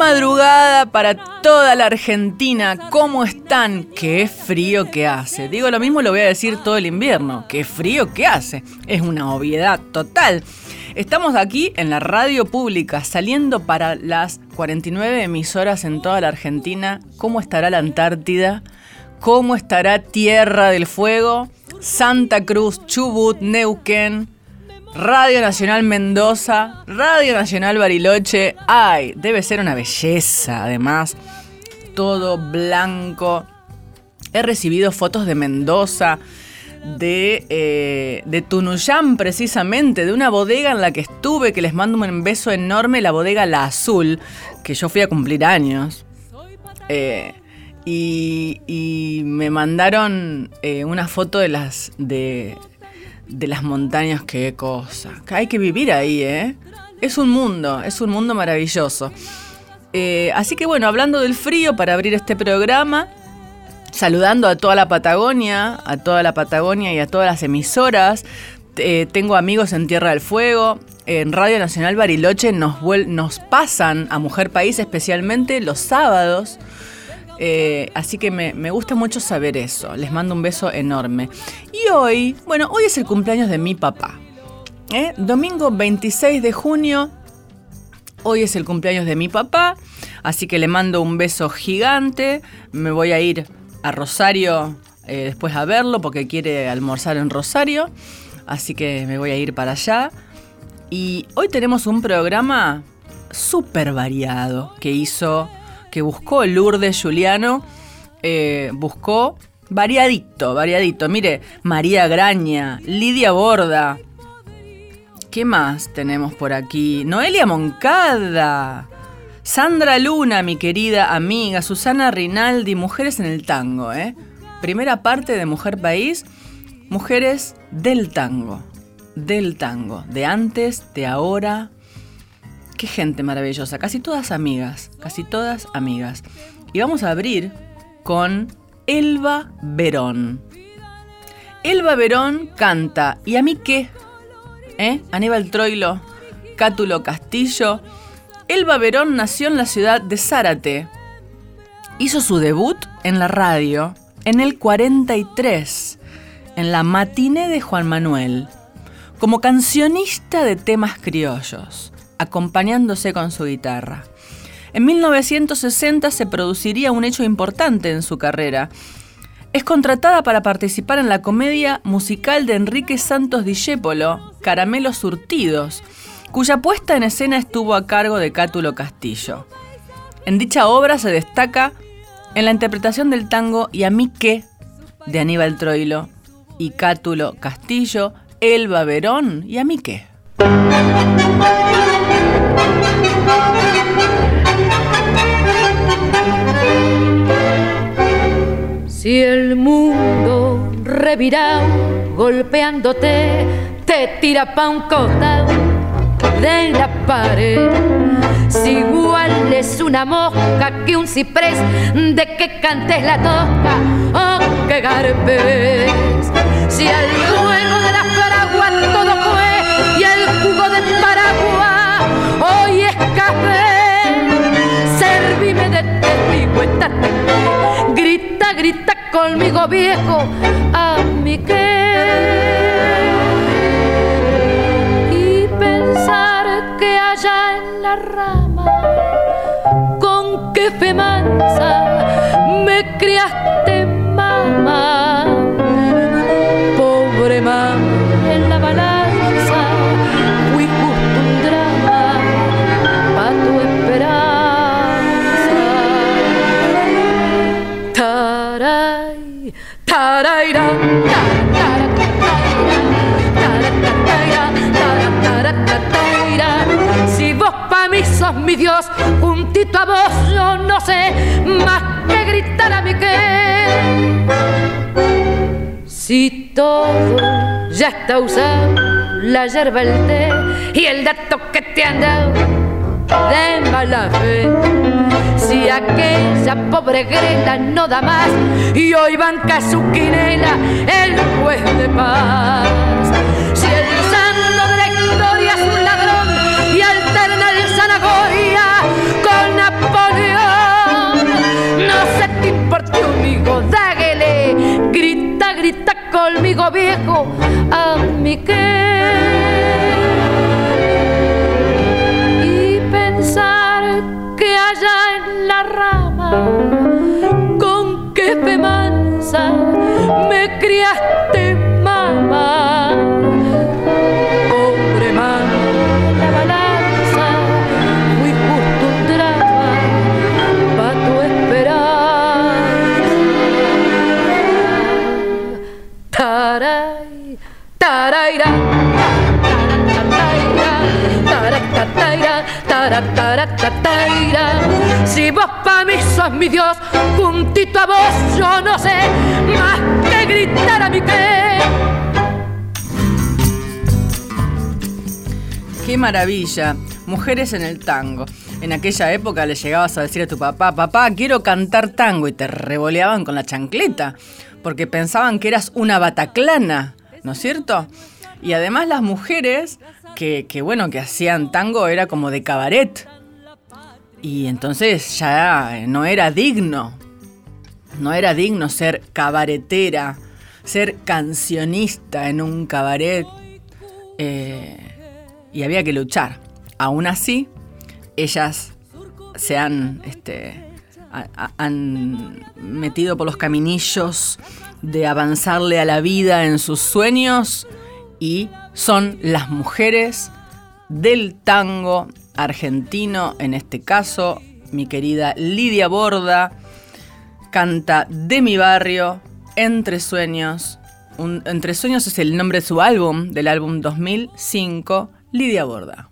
Madrugada para toda la Argentina. ¿Cómo están? Qué frío que hace. Digo lo mismo, lo voy a decir todo el invierno. Qué frío que hace. Es una obviedad total. Estamos aquí en la radio pública, saliendo para las 49 emisoras en toda la Argentina. ¿Cómo estará la Antártida? ¿Cómo estará Tierra del Fuego? Santa Cruz, Chubut, Neuquén, Radio Nacional Mendoza, Radio Nacional Bariloche. Ay, debe ser una belleza, además. Todo blanco. He recibido fotos de Mendoza, de, eh, de Tunuyán precisamente, de una bodega en la que estuve, que les mando un beso enorme, la bodega La Azul, que yo fui a cumplir años. Eh, y, y me mandaron eh, una foto de las, de, de las montañas, qué cosa. Hay que vivir ahí, ¿eh? Es un mundo, es un mundo maravilloso. Eh, así que bueno, hablando del frío, para abrir este programa, saludando a toda la Patagonia, a toda la Patagonia y a todas las emisoras. Eh, tengo amigos en Tierra del Fuego. En Radio Nacional Bariloche nos, nos pasan a Mujer País especialmente los sábados. Eh, así que me, gusta mucho saber eso. Les mando un beso enorme. Y hoy, bueno, hoy es el cumpleaños de mi papá. ¿eh? Domingo 26 de junio. Hoy es el cumpleaños de mi papá. Así que le mando un beso gigante. Me voy a ir a Rosario eh, después a verlo porque quiere almorzar en Rosario. Así que me voy a ir para allá. Y hoy tenemos un programa súper variado que hizo, que buscó Lourdes Juliano. eh, buscó variadito, variadito. Mire, María Graña, Lidia Borda. ¿Qué más tenemos por aquí? Noelia Moncada. Sandra Luna, mi querida amiga. Susana Rinaldi, Mujeres en el Tango, ¿eh? Primera parte de Mujer País, Mujeres del Tango. Del tango. De antes, de ahora. Qué gente maravillosa. Casi todas amigas. Casi todas amigas. Y vamos a abrir con Elba Verón. Elba Verón canta. ¿Y a mí qué? ¿Eh? Aníbal Troilo, Cátulo Castillo. Elba Verón nació en la ciudad de Zárate. Hizo su debut en la radio en el 43, en la matiné de Juan Manuel, como cancionista de temas criollos, acompañándose con su guitarra. En 1960 se produciría un hecho importante en su carrera. Es contratada para participar en la comedia musical de Enrique Santos Discépolo, Caramelos Surtidos, cuya puesta en escena estuvo a cargo de Cátulo Castillo. En dicha obra se destaca en la interpretación del tango Y a mí qué, de Aníbal Troilo, y Cátulo Castillo, Elba Verón, ¿y a mí qué? Si el mundo revirá golpeándote, te tira pa' un costado de la pared. Si igual es una mosca que un ciprés, de que cantes la tosca o que garpes. Si al juego de las paraguas todo fue y el jugo de Paraguay hoy es café, Grita, conmigo viejo, a mi qué. Y pensar que allá en la rama, con qué fe me criaste, mamá. Si vos pa' mí sos mi Dios, juntito a vos yo no sé más que gritar a mi que. Si todo ya está usado, la yerba, el té y el dato que te han dado de mala fe. Si aquella pobre grela no da más y hoy banca su quinela el juez de paz. Si el santo de la historia es un ladrón y alterna el zanahoria con Napoleón, no se te importe amigo, dáguele, grita, grita conmigo viejo, a mi que. Allá en la rama, con qué fe mansa me criaste, mamá. Hombre man, la balanza, muy justo un drama pa' tu esperanza. Taray, taraira, taratataira, taratataira. Si vos pa' mí sos mi Dios, juntito a vos yo no sé más que gritar a mi que. Qué maravilla. Mujeres en el tango. En aquella época le llegabas a decir a tu papá, papá, quiero cantar tango y te revoleaban con la chancleta, porque pensaban que eras una bataclana, ¿no es cierto? Y además las mujeres que, que bueno, que hacían tango era como de cabaret. Y entonces ya no era digno, no era digno ser cabaretera, ser cancionista en un cabaret. eh, y había que luchar. Aún así, ellas se han, este, han metido por los caminillos de avanzarle a la vida en sus sueños y son las mujeres del tango argentino, en este caso, mi querida Lidia Borda, canta De mi barrio, Entre Sueños. Entre Sueños es el nombre de su álbum, del álbum 2005, Lidia Borda.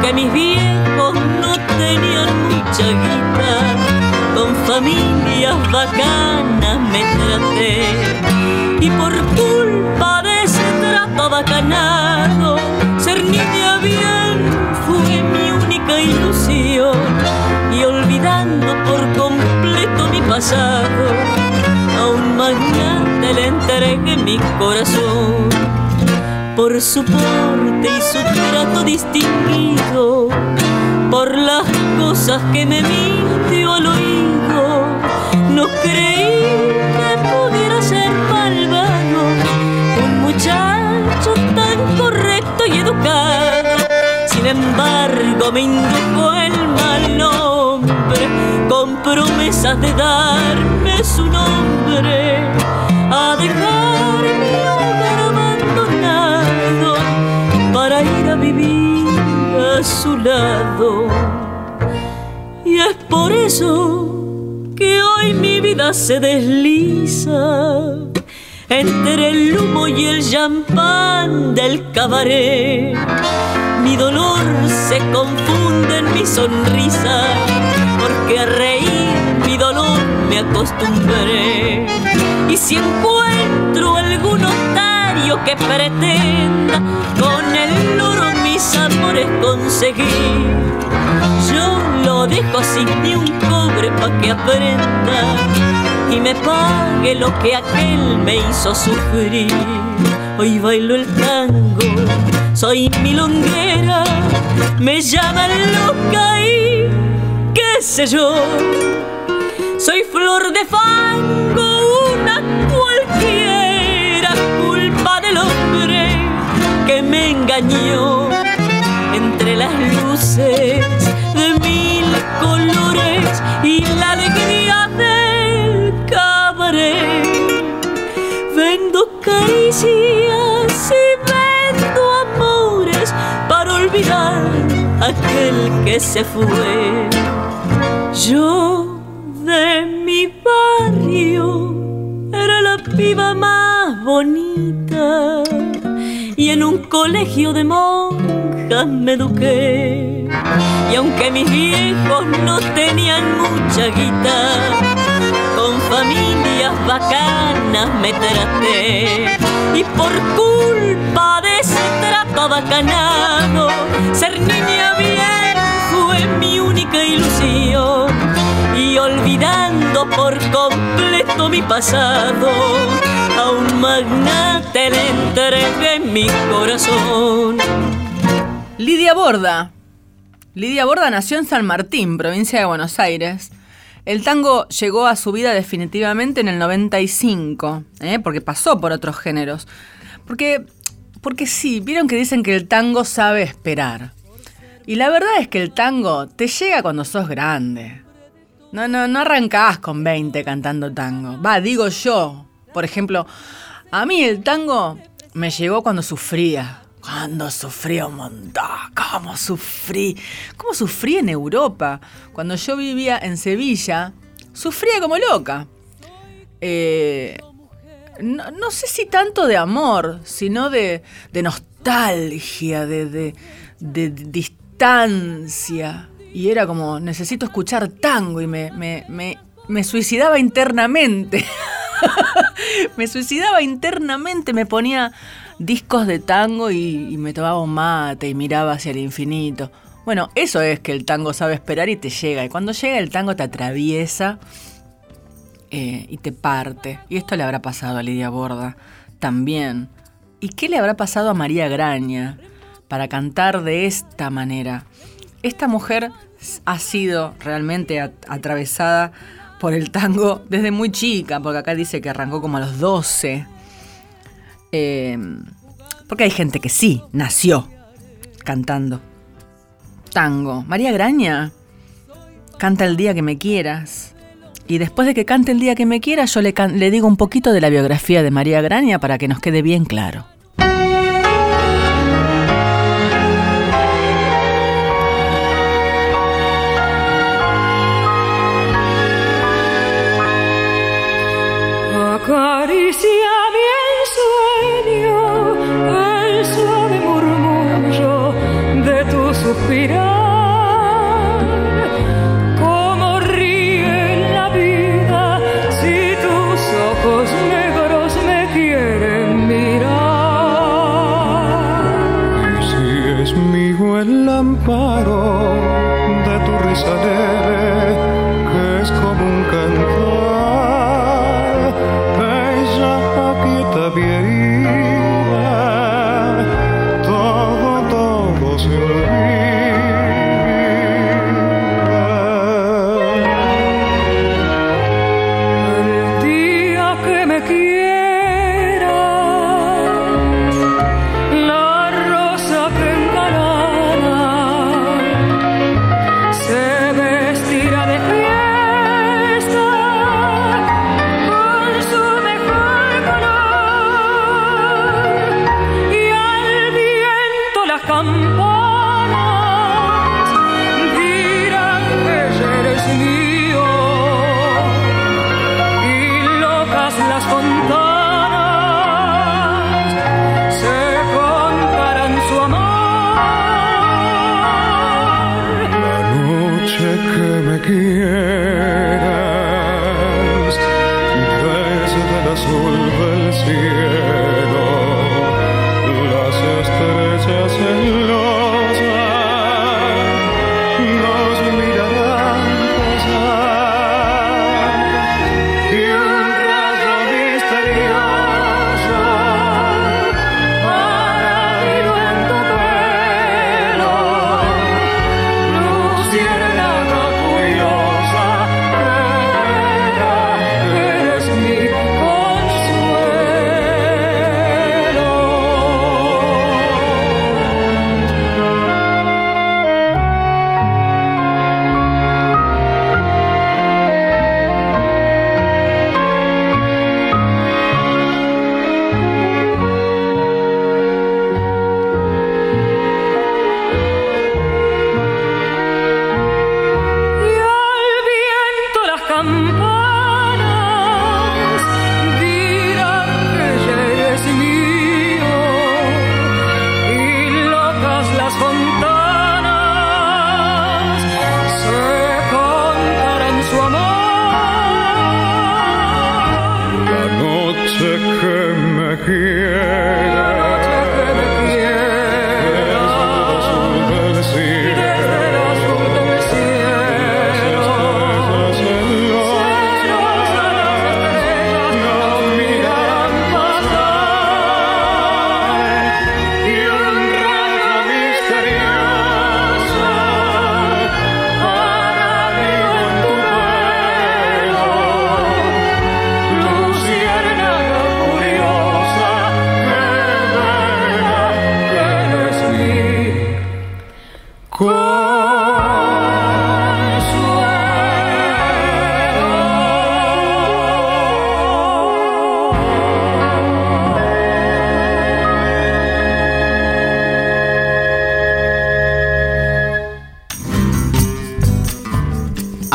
Aunque mis viejos no tenían mucha guita, con familias bacanas me traté. Y por culpa de ese trato bacanado, ser niña bien fue mi única ilusión. Y olvidando por completo mi pasado, a un magnate le entregué mi corazón. Por su porte y su trato distinguido, por las cosas que me mintió al oído, no creí que pudiera ser malvado un muchacho tan correcto y educado. Sin embargo, me indujo el mal nombre con promesas de darme su nombre, a dejar a su lado. Y es por eso que hoy mi vida se desliza entre el humo y el champán del cabaret. Mi dolor se confunde en mi sonrisa, porque a reír mi dolor me acostumbré. Y si encuentro algún otario que pretenda con el oro mis amores conseguir, yo lo dejo sin ni un cobre pa' que aprenda y me pague lo que aquel me hizo sufrir. Hoy bailo el tango, soy milonguera, me llaman loca y qué sé yo. Soy flor de fango, una cualquiera, culpa del hombre que me engañó entre las luces de mil colores y la alegría del cabaret. Vendo caricias y vendo amores para olvidar aquel que se fue. Yo de mi barrio era la piba más bonita y en un colegio de monjas me eduqué. Y aunque mis viejos no tenían mucha guita, con familias bacanas me traté. Y por culpa de ese trato bacanado, ser niña bien fue mi única ilusión. Y olvidando por completo mi pasado, a un magnate le entregué mi corazón. Lidia Borda. Lidia Borda nació en San Martín, provincia de Buenos Aires. El tango llegó a su vida definitivamente en el 95, ¿eh? porque pasó por otros géneros. Porque, porque sí, vieron que dicen que el tango sabe esperar. Y la verdad es que el tango te llega cuando sos grande. No, no, no arrancás con 20 cantando tango. Va, digo yo, por ejemplo, a mí el tango me llegó cuando sufría. Cuando sufrí un montón. ¿Cómo sufrí? ¿Cómo sufrí en Europa? Cuando yo vivía en Sevilla, sufría como loca. Eh, no, sé si tanto de amor, sino de, nostalgia, de, de, distancia. Y era como, necesito escuchar tango y me suicidaba internamente. me suicidaba internamente, me ponía discos de tango y, me tomaba un mate y miraba hacia el infinito. Bueno, eso es que el tango sabe esperar y te llega. Y cuando llega el tango te atraviesa eh, y te parte. Y esto le habrá pasado a Lidia Borda también. ¿Y qué le habrá pasado a María Graña para cantar de esta manera? Esta mujer ha sido realmente atravesada por el tango desde muy chica, porque acá dice que arrancó como a los 12. Em, porque hay gente que sí, nació cantando tango. María Graña canta el día que me quieras. Y después de que cante el día que me quieras, yo le, le digo un poquito de la biografía de María Graña para que nos quede bien claro. Tu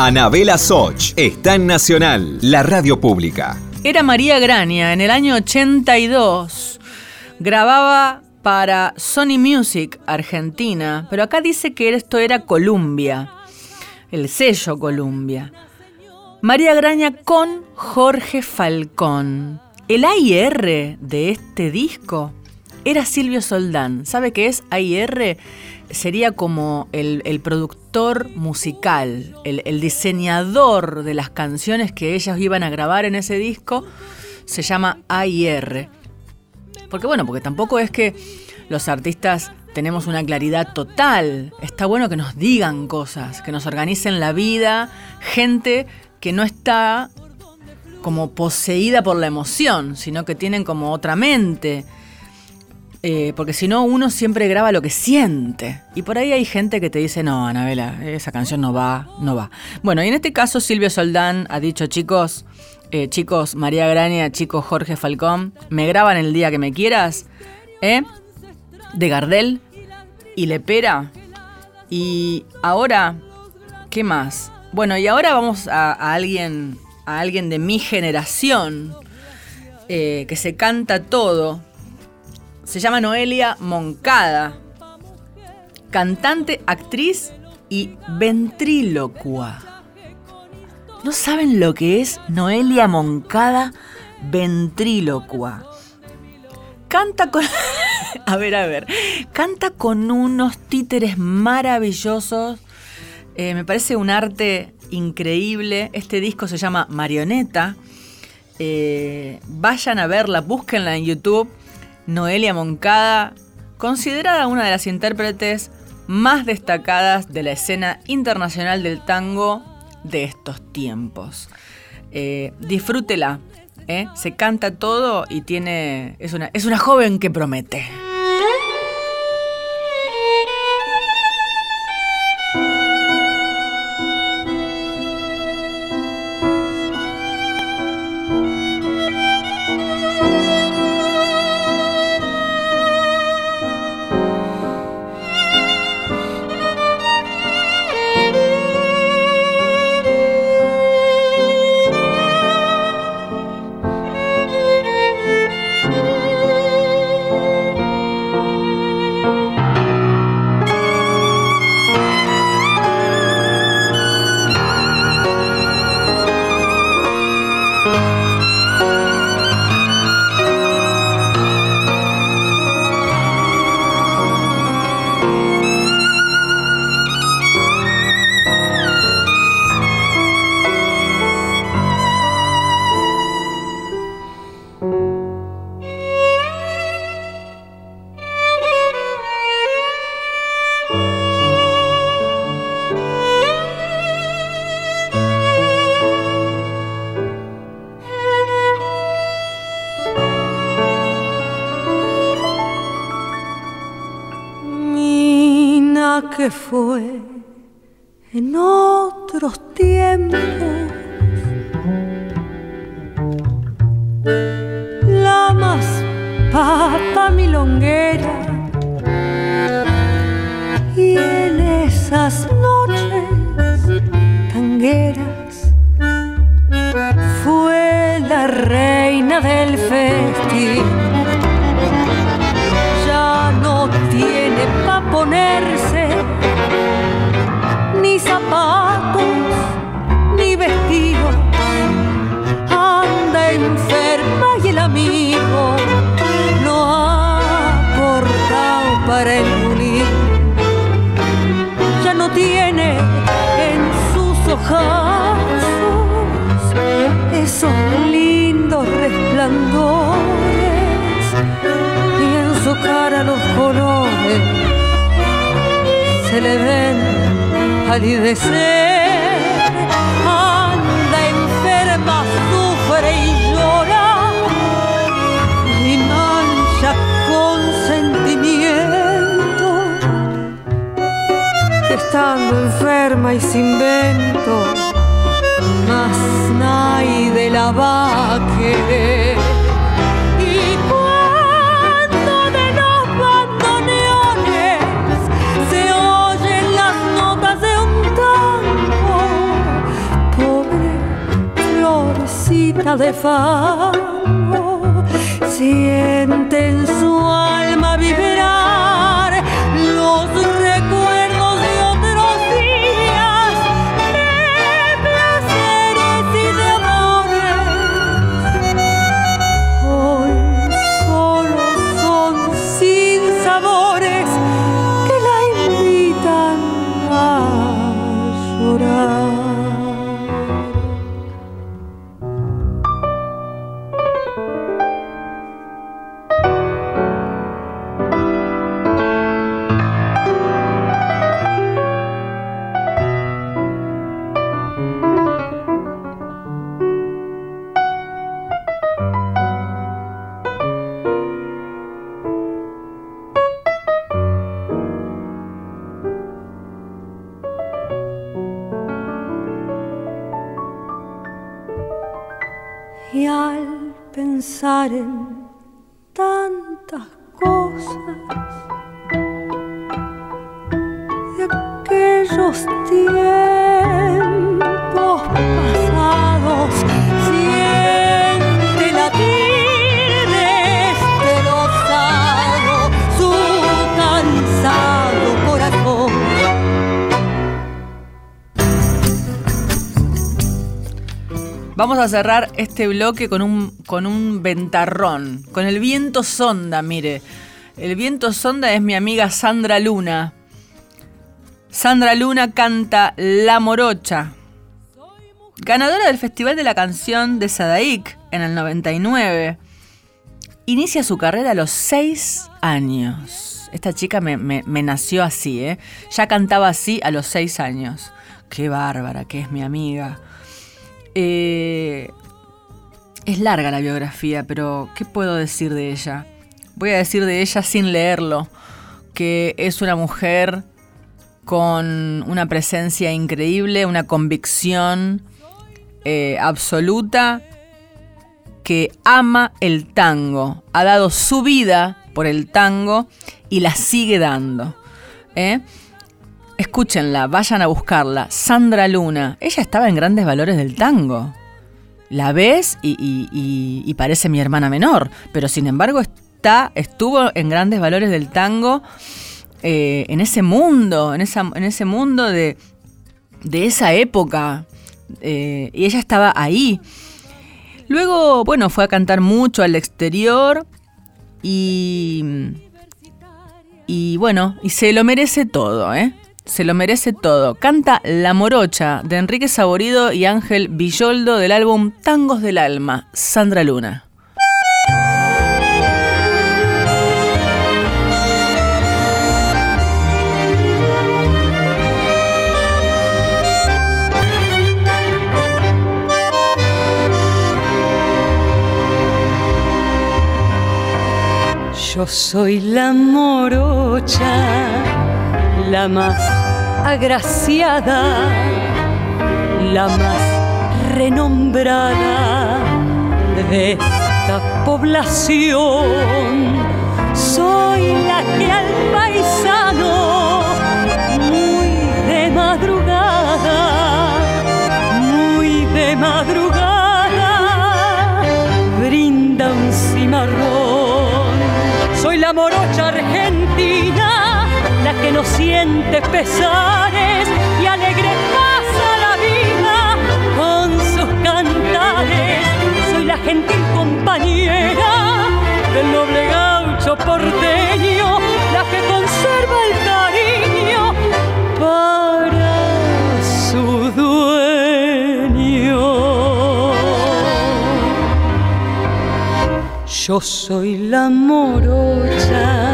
Anabela Soch está en Nacional, la radio pública. Era María Graña en el año 82. Grababa para Sony Music Argentina, pero acá dice que esto era Columbia, el sello Columbia. María Graña con Jorge Falcón. El AIR de este disco era Silvio Soldán. ¿Sabe qué es AIR? Sería como el, productor musical, el, diseñador de las canciones que ellas iban a grabar en ese disco. Se llama AIR. Porque bueno, porque tampoco es que los artistas tenemos una claridad total. Está bueno que nos digan cosas, que nos organicen la vida, gente que no está como poseída por la emoción, sino que tienen como otra mente. Eh, porque si no, uno siempre graba lo que siente. Y por ahí hay gente que te dice, no, Anabela, esa canción no va, no va. Bueno, y en este caso Silvio Soldán ha dicho, chicos, eh, chicos María Graña, chicos Jorge Falcón, me graban el día que me quieras, ¿eh? De Gardel y Lepera. Y ahora, ¿qué más? Bueno, y ahora vamos a, alguien, a alguien de mi generación, eh, que se canta todo. Se llama Noelia Moncada, cantante, actriz y ventrílocua. ¿No saben lo que es Noelia Moncada ventrílocua? Canta con... a ver, a ver. Canta con unos títeres maravillosos. Eh, me parece un arte increíble. Este disco se llama Marioneta. Eh, vayan a verla, búsquenla en YouTube. Noelia Moncada, considerada una de las intérpretes más destacadas de la escena internacional del tango de estos tiempos. Eh, disfrútela, ¿eh? se canta todo y tiene. Es una, es una joven que promete. Tiene en sus ojazos esos lindos resplandores y en su cara los colores se le ven palidecer. estando enferma y sin vento, más nadie la va a. Y cuando de los bandoneones se oyen las notas de un tango, pobre florecita de fango, siente en su alma pensar en tantas cosas de aquellos tiempos Vamos a cerrar este bloque con un, con un ventarrón, con el viento sonda, mire. El viento sonda es mi amiga Sandra Luna. Sandra Luna canta La Morocha. Ganadora del Festival de la Canción de Sadaic en el 99. Inicia su carrera a los 6 años. Esta chica me, me- nació así, ¿eh? Ya cantaba así a los 6 años. Qué bárbara, que es mi amiga. Eh, es larga la biografía, pero ¿qué puedo decir de ella? Voy a decir de ella sin leerlo, que es una mujer con una presencia increíble, una convicción eh, absoluta, que ama el tango, ha dado su vida por el tango y la sigue dando. ¿eh? Escúchenla, vayan a buscarla. Sandra Luna. Ella estaba en grandes valores del tango. La ves y, parece mi hermana menor, pero sin embargo está, estuvo en grandes valores del tango, eh, en ese mundo, en, esa, en ese mundo de, de esa época. eh, y ella estaba ahí. Luego, bueno, fue a cantar mucho al exterior y, y bueno, y se lo merece todo, ¿eh? Se lo merece todo. Canta La Morocha de Enrique Saborido y Ángel Villoldo del álbum Tangos del Alma, Sandra Luna. Yo soy la morocha, la más agraciada, la más renombrada de esta población. Soy la que al paisano, no siente pesares y alegre pasa la vida con sus cantares. Soy la gentil compañera del noble gaucho porteño, la que conserva el cariño para su dueño. Yo soy la morocha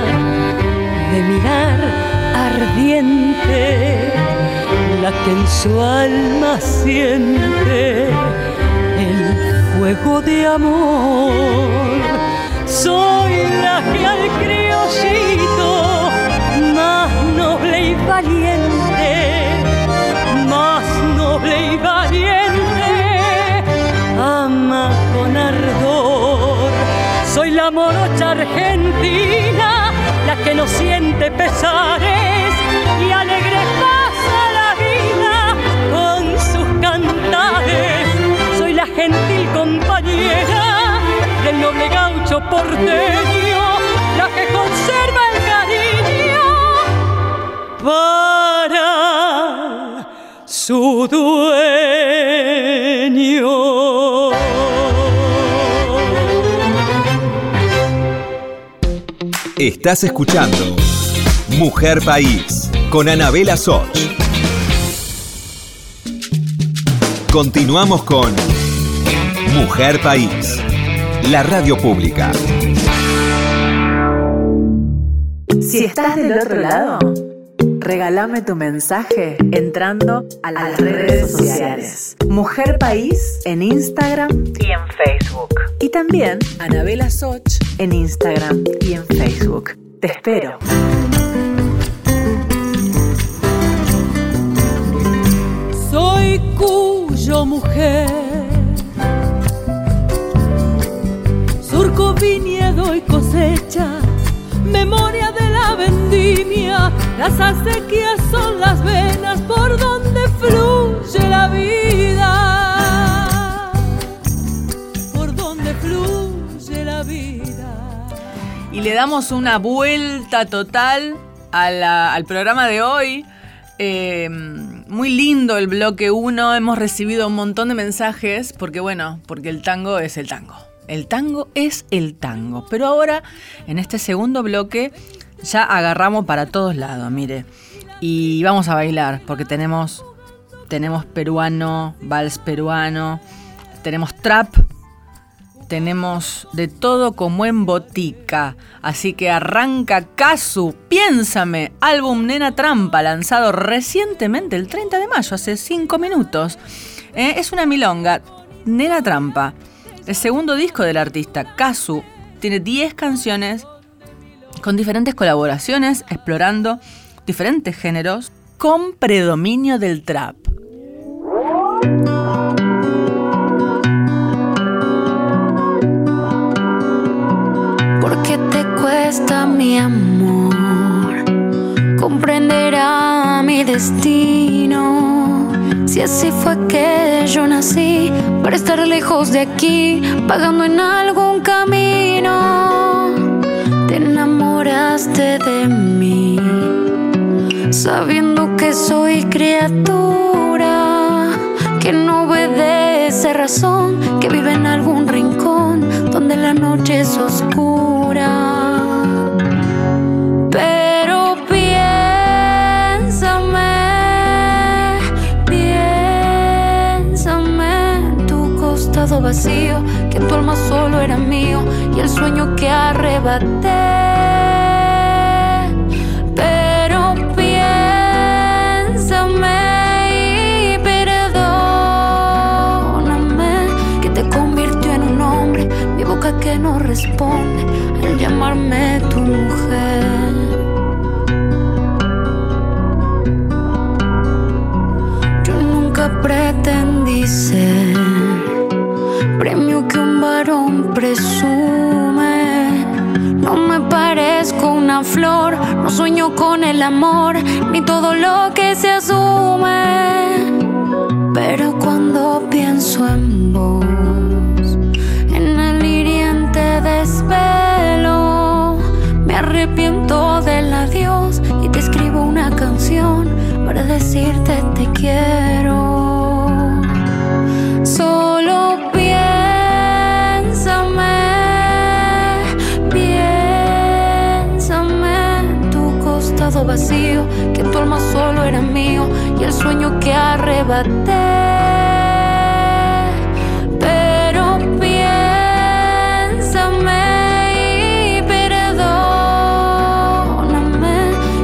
la que en su alma siente el fuego de amor. Soy la que al criollito más noble y valiente, más noble y valiente, ama con ardor. Soy la morocha argentina, la que no siente pesares gentil compañera noble gaucho porteño, la que conserva el cariño para su dueño. Estás escuchando Mujer País con Anabela Soch. Continuamos con Mujer País, la radio pública. Si estás del otro lado, regálame tu mensaje entrando a las redes sociales. Mujer País en Instagram y en Facebook. Y también Anabela Soch en Instagram y en Facebook. Te espero. Soy cuyo mujer. Surco viñedo y cosecha, memoria de la vendimia. Las acequias son las venas por donde fluye la vida. Por donde fluye la vida. Y le damos una vuelta total al programa de hoy. Eh, muy lindo el bloque 1. Hemos recibido un montón de mensajes porque, bueno, porque el tango es el tango. El tango es el tango. Pero ahora, en este segundo bloque, ya agarramos para todos lados, mire. Y vamos a bailar porque tenemos, tenemos peruano, vals peruano, tenemos trap, tenemos de todo como en botica. Así que arranca Casu, Piénsame, álbum Nena Trampa, lanzado recientemente el 30 de mayo, hace 5 minutos. Eh, es una milonga, Nena Trampa. El segundo disco del artista, Casu, tiene 10 canciones con diferentes colaboraciones, explorando diferentes géneros, con predominio del trap. ¿Por qué te cuesta mi amor? Comprenderá mi destino. Si así fue que yo nací, para estar lejos de aquí, pagando en algún camino. Te enamoraste de mí, sabiendo que soy criatura, que no obedece razón, que vive en algún rincón donde la noche es oscura. Que tu alma solo era mío y el sueño que arrebaté. Pero piénsame y perdóname que te convirtió en un hombre, mi boca que no responde al llamarme tu mujer. Pretendí ser presume. No me parezco una flor, no sueño con el amor, ni todo lo que se asume. Pero cuando pienso en vos, en el hiriente desvelo, me arrepiento del adiós y te escribo una canción para decirte te quiero. Que tu alma solo era mío y el sueño que arrebaté. Pero piénsame y perdóname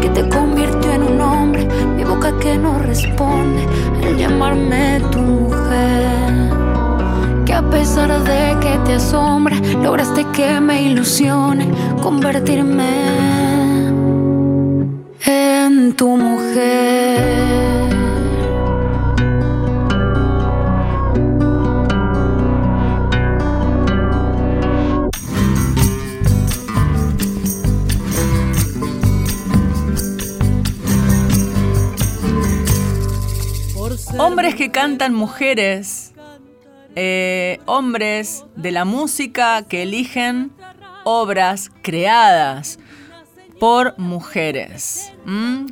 que te convirtió en un hombre, mi boca que no responde al llamarme tu mujer. Que a pesar de que te asombra, lograste que me ilusione convertirme tu mujer. Hombres que cantan mujeres. eh, hombres de la música que eligen obras creadas por mujeres.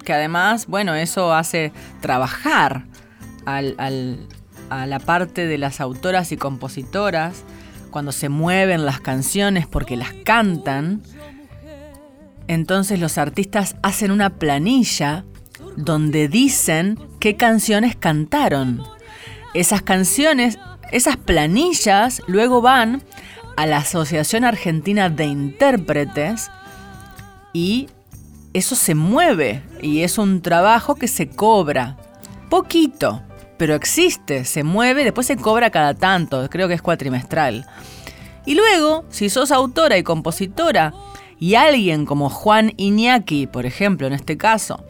Que además, bueno, eso hace trabajar al- a la parte de las autoras y compositoras cuando se mueven las canciones porque las cantan. Entonces los artistas hacen una planilla donde dicen qué canciones cantaron. Esas canciones, esas planillas luego van a la Asociación Argentina de Intérpretes y eso se mueve y es un trabajo que se cobra. Poquito, pero existe, se mueve, después se cobra cada tanto, creo que es cuatrimestral. Y luego, si sos autora y compositora y alguien como Juan Iñaki, por ejemplo, en este caso,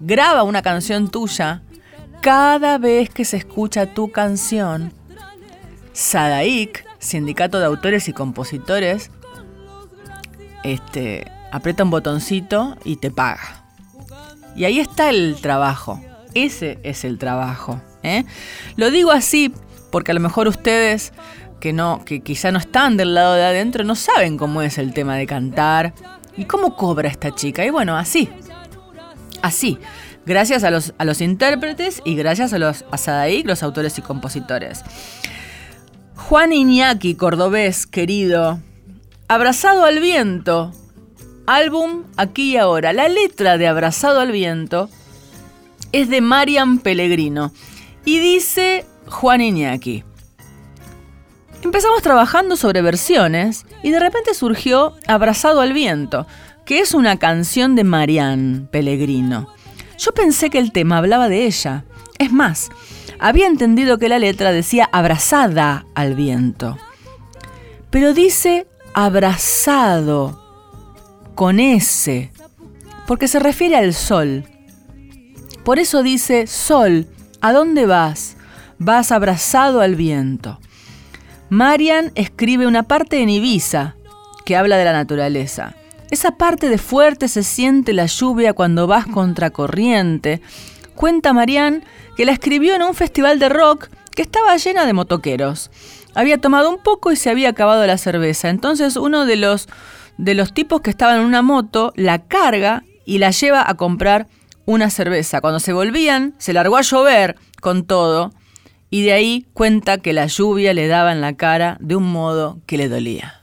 graba una canción tuya, cada vez que se escucha tu canción, Sadaik, Sindicato de Autores y Compositores, este, aprieta un botoncito y te paga. Y ahí está el trabajo. Ese es el trabajo. ¿eh? Lo digo así porque a lo mejor ustedes que no, que quizá no están del lado de adentro, no saben cómo es el tema de cantar y cómo cobra esta chica. Y bueno, así. Así. Gracias a los, a los intérpretes y gracias a los a Sadaik, los autores y compositores. Juan Iñaki, cordobés, querido. Abrazado al viento. Álbum Aquí y Ahora. La letra de Abrazado al viento es de Marian Pellegrino. Y dice Juan Iñaki. Empezamos trabajando sobre versiones y de repente surgió Abrazado al viento, que es una canción de Marian Pellegrino. Yo pensé que el tema hablaba de ella. Es más, había entendido que la letra decía abrazada al viento. Pero dice abrazado con S, porque se refiere al sol. Por eso dice, sol, ¿a dónde vas? Vas abrazado al viento. Marian escribe una parte en Ibiza que habla de la naturaleza. Esa parte de fuerte se siente la lluvia cuando vas contracorriente. Cuenta Marian que la escribió en un festival de rock que estaba llena de motoqueros. Había tomado un poco y se había acabado la cerveza. Entonces uno de los, de los tipos que estaban en una moto la carga y la lleva a comprar una cerveza. Cuando se volvían, se largó a llover con todo y de ahí cuenta que la lluvia le daba en la cara de un modo que le dolía.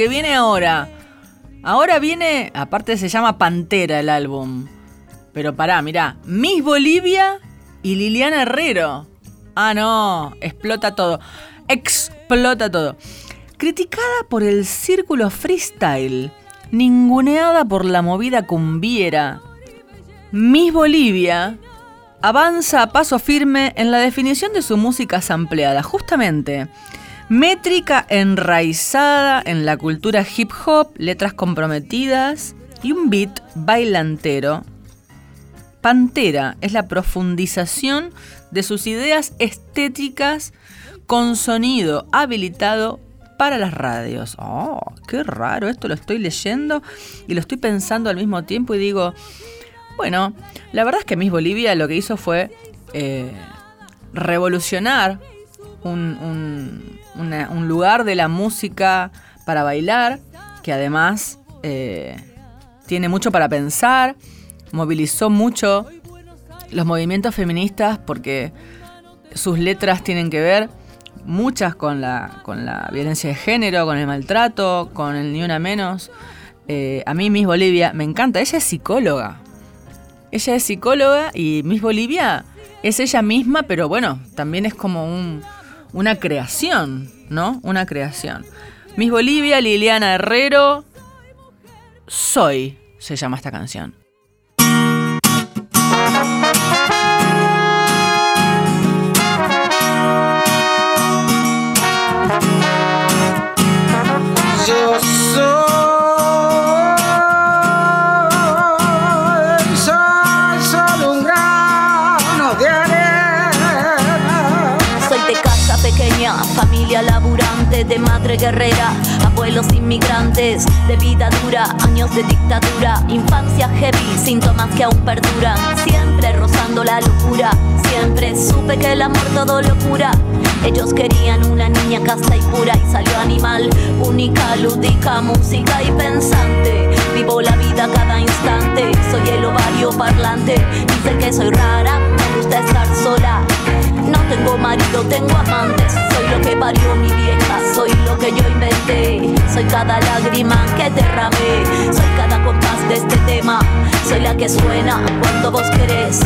Que viene ahora. Ahora viene, aparte se llama Pantera el álbum. Pero pará, mirá. Miss Bolivia y Liliana Herrero. Ah, no, explota todo. Explota todo. Criticada por el círculo freestyle, ninguneada por la movida cumbiera, Miss Bolivia avanza a paso firme en la definición de su música sampleada, justamente. Métrica enraizada en la cultura hip hop, letras comprometidas y un beat bailantero. Pantera es la profundización de sus ideas estéticas con sonido habilitado para las radios. Oh, qué raro, esto lo estoy leyendo y lo estoy pensando al mismo tiempo y digo, bueno, la verdad es que Miss Bolivia lo que hizo fue eh, revolucionar un, un- un lugar de la música para bailar, que además eh, tiene mucho para pensar, movilizó mucho los movimientos feministas porque sus letras tienen que ver muchas con la, con la violencia de género, con el maltrato, con el ni una menos. Eh, a mí Miss Bolivia me encanta, ella es psicóloga. Ella es psicóloga y Miss Bolivia es ella misma, pero bueno, también es como un, una creación, ¿no? Una creación. Miss Bolivia, Liliana Herrero, Soy, se llama esta canción. Guerrera, abuelos inmigrantes, de vida dura, años de dictadura, infancia heavy, síntomas que aún perduran, siempre rozando la locura, siempre supe que el amor todo lo cura. Ellos querían una niña casta y pura y salió animal, única, lúdica, música y pensante. Vivo la vida cada instante, soy el ovario parlante. Dicen que soy rara, me gusta estar sola. No tengo marido, tengo amantes. Lo que parió mi vieja, soy lo que yo inventé. Soy cada lágrima que derramé, soy cada compás de este tema. Soy la que suena cuando vos querés.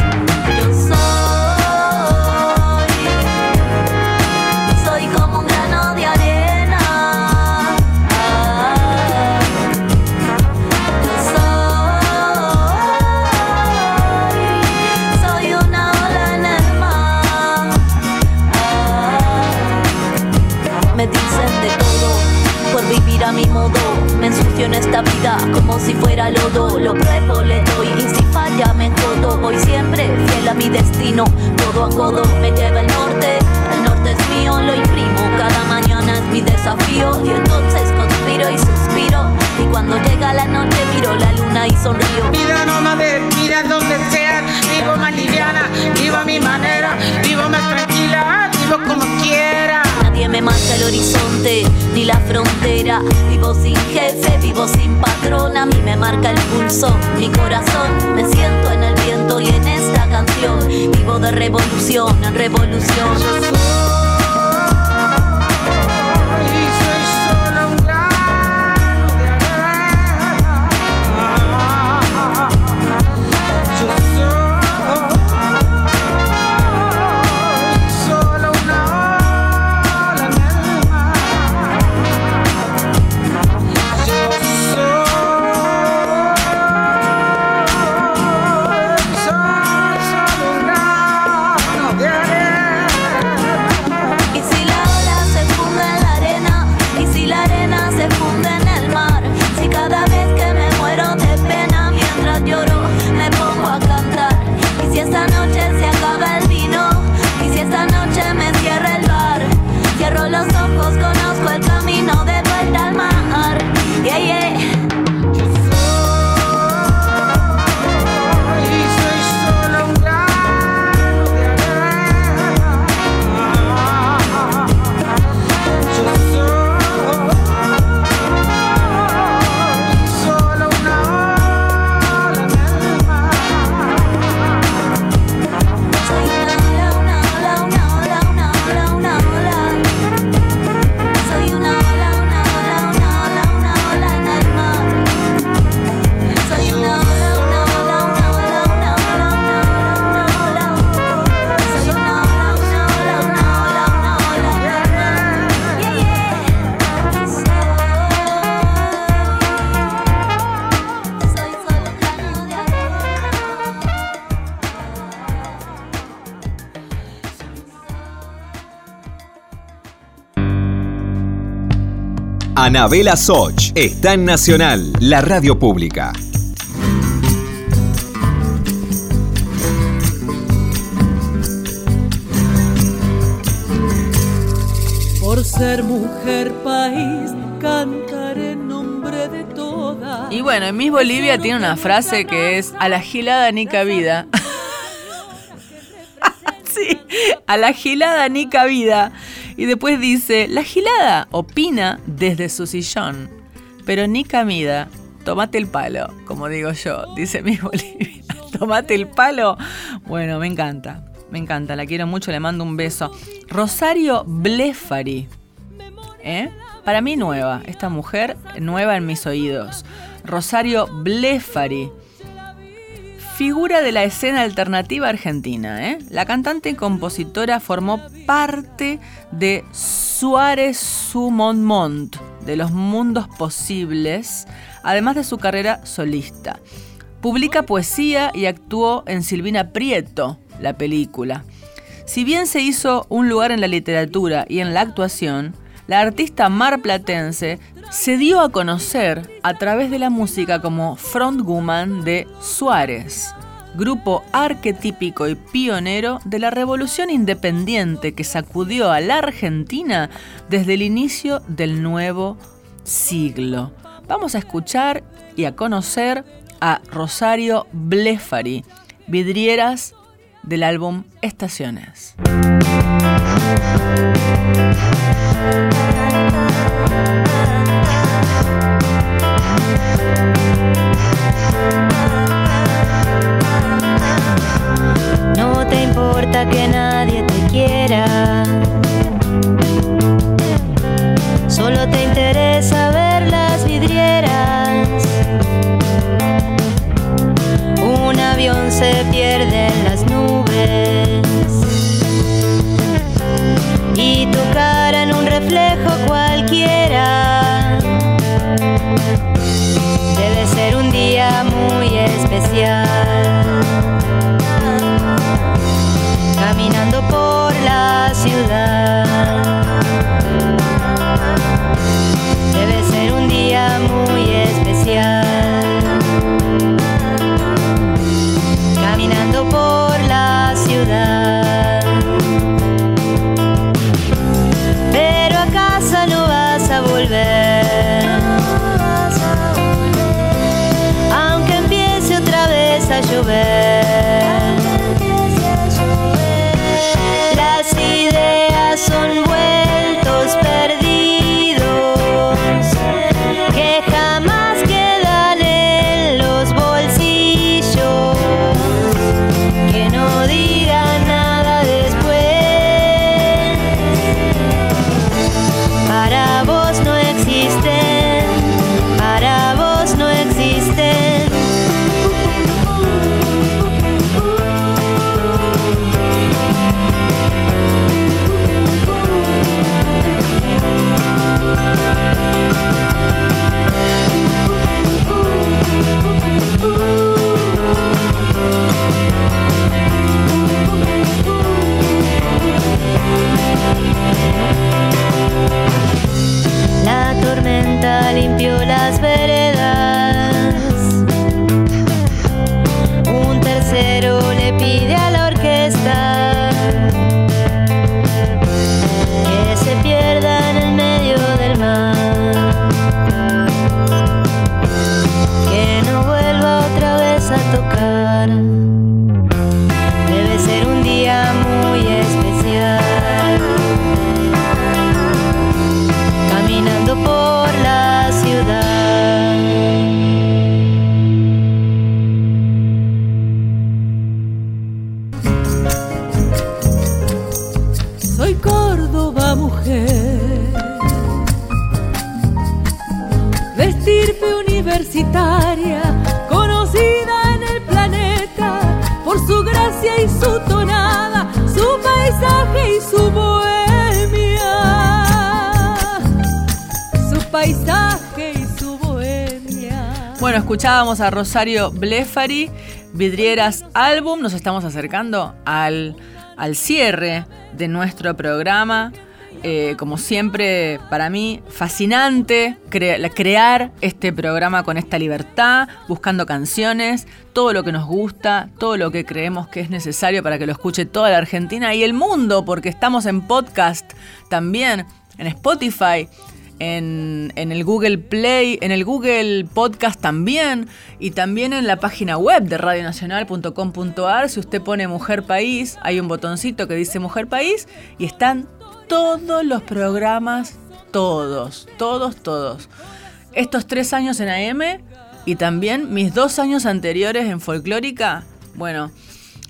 Me ensucio en esta vida como si fuera lodo. Lo pruebo, le doy. Y si falla me jodo. Voy siempre fiel a mi destino, codo a codo me lleva el norte. El norte es mío, lo imprimo, cada mañana es mi desafío. Y entonces conspiro y suspiro. Y cuando llega la noche miro la luna y sonrío. Vida nómade, mira donde sea, vivo más liviana, vivo a mi manera, vivo más tranquila, vivo como quiera. Nadie me marca el horizonte ni la frontera. Vivo sin jefe, vivo sin patrón. A mí me marca el pulso, mi corazón. Me siento en el viento y en esta canción. Vivo de revolución en revolución. Anabela Soch está en Nacional, la radio pública. Por ser mujer país, cantaré en nombre de todas. Y bueno, en Miss Bolivia tiene una frase que es a la gilada ni cabida. sí, a la gilada ni cabida. Y después dice, la gilada opina desde su sillón, pero ni camida. Tomate el palo, como digo yo, dice Miss Bolivia. Tomate el palo. Bueno, me encanta. Me encanta, la quiero mucho, le mando un beso. Rosario Blefari. ¿eh? Para mí nueva, esta mujer nueva en mis oídos. Rosario Blefari. Figura de la escena alternativa argentina. ¿eh? La cantante y compositora formó parte de Suárez Sumonmont, de los mundos posibles, además de su carrera solista. Publica poesía y actuó en Silvina Prieto, la película. Si bien se hizo un lugar en la literatura y en la actuación, la artista marplatense se dio a conocer a través de la música como frontwoman de Suárez, grupo arquetípico y pionero de la revolución independiente que sacudió a la Argentina desde el inicio del nuevo siglo. Vamos a escuchar y a conocer a Rosario Blefari, vidrieras del álbum Estaciones. No te importa que nadie a Rosario Blefari, Vidrieras Álbum. Nos estamos acercando al, al cierre de nuestro programa. Eh, como siempre, para mí, fascinante crear este programa con esta libertad, buscando canciones, todo lo que nos gusta, todo lo que creemos que es necesario para que lo escuche toda la Argentina y el mundo, porque estamos en podcast también, en Spotify, en, el Google Play, en el Google Podcast también, y también en la página web de radionacional.com.ar. Si usted pone Mujer País, hay un botoncito que dice Mujer País y están todos los programas, todos, todos, todos. Estos tres años en AM y también mis dos años anteriores en Folclórica, bueno,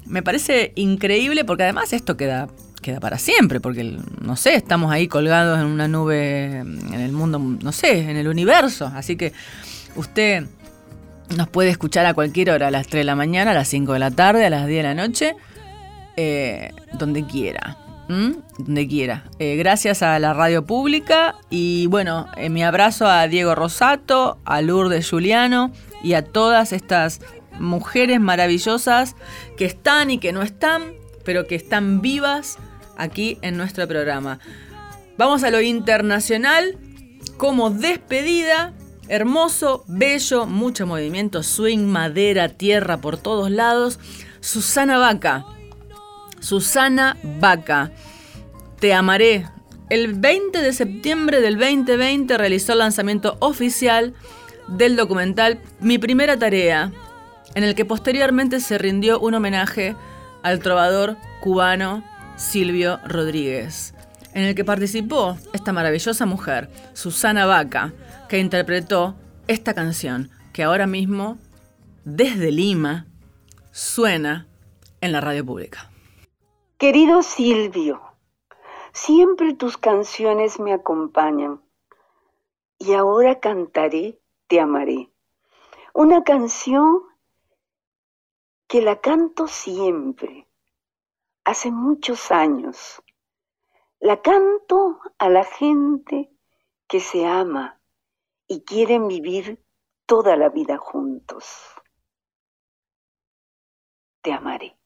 me parece increíble porque además esto queda, queda para siempre, porque no sé, estamos ahí colgados en una nube en el mundo, no sé, en el universo. Así que usted nos puede escuchar a cualquier hora, a las 3 de la mañana, a las 5 de la tarde, a las 10 de la noche, eh, donde quiera. Donde quiera. Eh, gracias a la radio pública y bueno, eh, mi abrazo a Diego Rosato, a Lourdes Juliano y a todas estas mujeres maravillosas que están y que no están, pero que están vivas aquí en nuestro programa. Vamos a lo internacional como despedida. Hermoso, bello, mucho movimiento, swing, madera, tierra por todos lados. Susana Vaca. Susana Vaca. Te amaré. El 20 de septiembre del 2020 realizó el lanzamiento oficial del documental Mi primera tarea, en el que posteriormente se rindió un homenaje al trovador cubano Silvio Rodríguez, en el que participó esta maravillosa mujer, Susana Vaca, que interpretó esta canción que ahora mismo, desde Lima, suena en la radio pública. Querido Silvio, siempre tus canciones me acompañan y ahora cantaré Te amaré. Una canción que la canto siempre, hace muchos años. La canto a la gente que se ama y quieren vivir toda la vida juntos. Te amaré.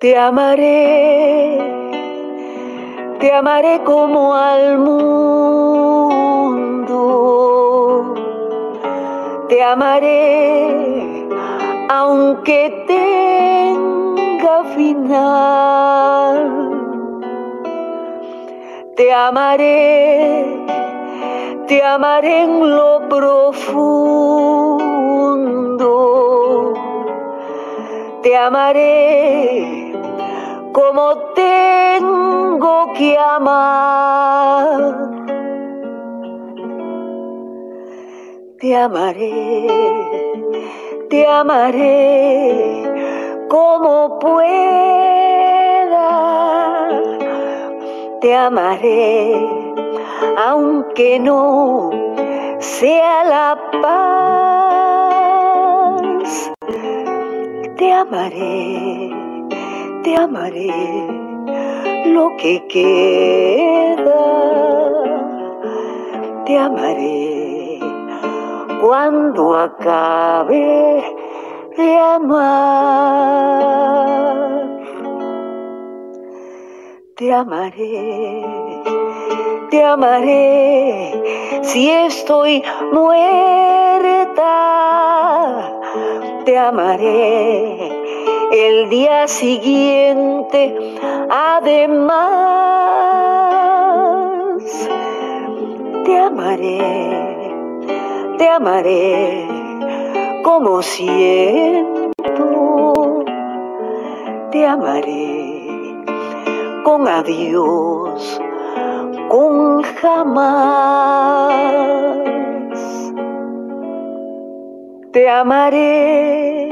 Te amaré, te amaré como al mundo. Te amaré aunque día Te amaré, te amaré en lo profundo. Te amaré como tengo que amar. Te amaré, te amaré como pueda. Te amaré aunque no sea la paz. Te amaré, te amaré lo que queda. Te amaré cuando acabe de amar. Te amaré, te amaré si estoy muerta. Te amaré el día siguiente, además. Te amaré te amaré como siento, te amaré con adiós, con jamás. Te amaré,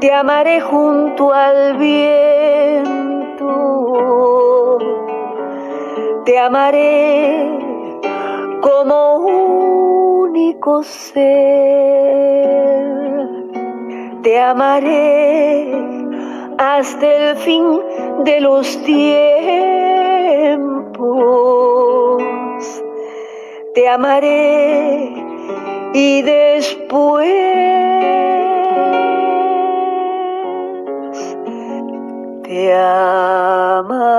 te amaré junto al viento, te amaré como único ser. Te amaré hasta el fin de los tiempos. Te amaré y después te amaré.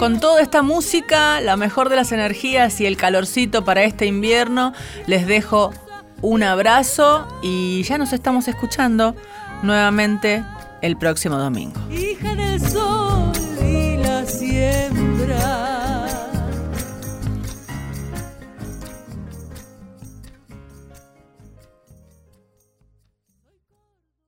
Con toda esta música, la mejor de las energías y el calorcito para este invierno, les dejo un abrazo y ya nos estamos escuchando nuevamente el próximo domingo. hija sol y la siembra.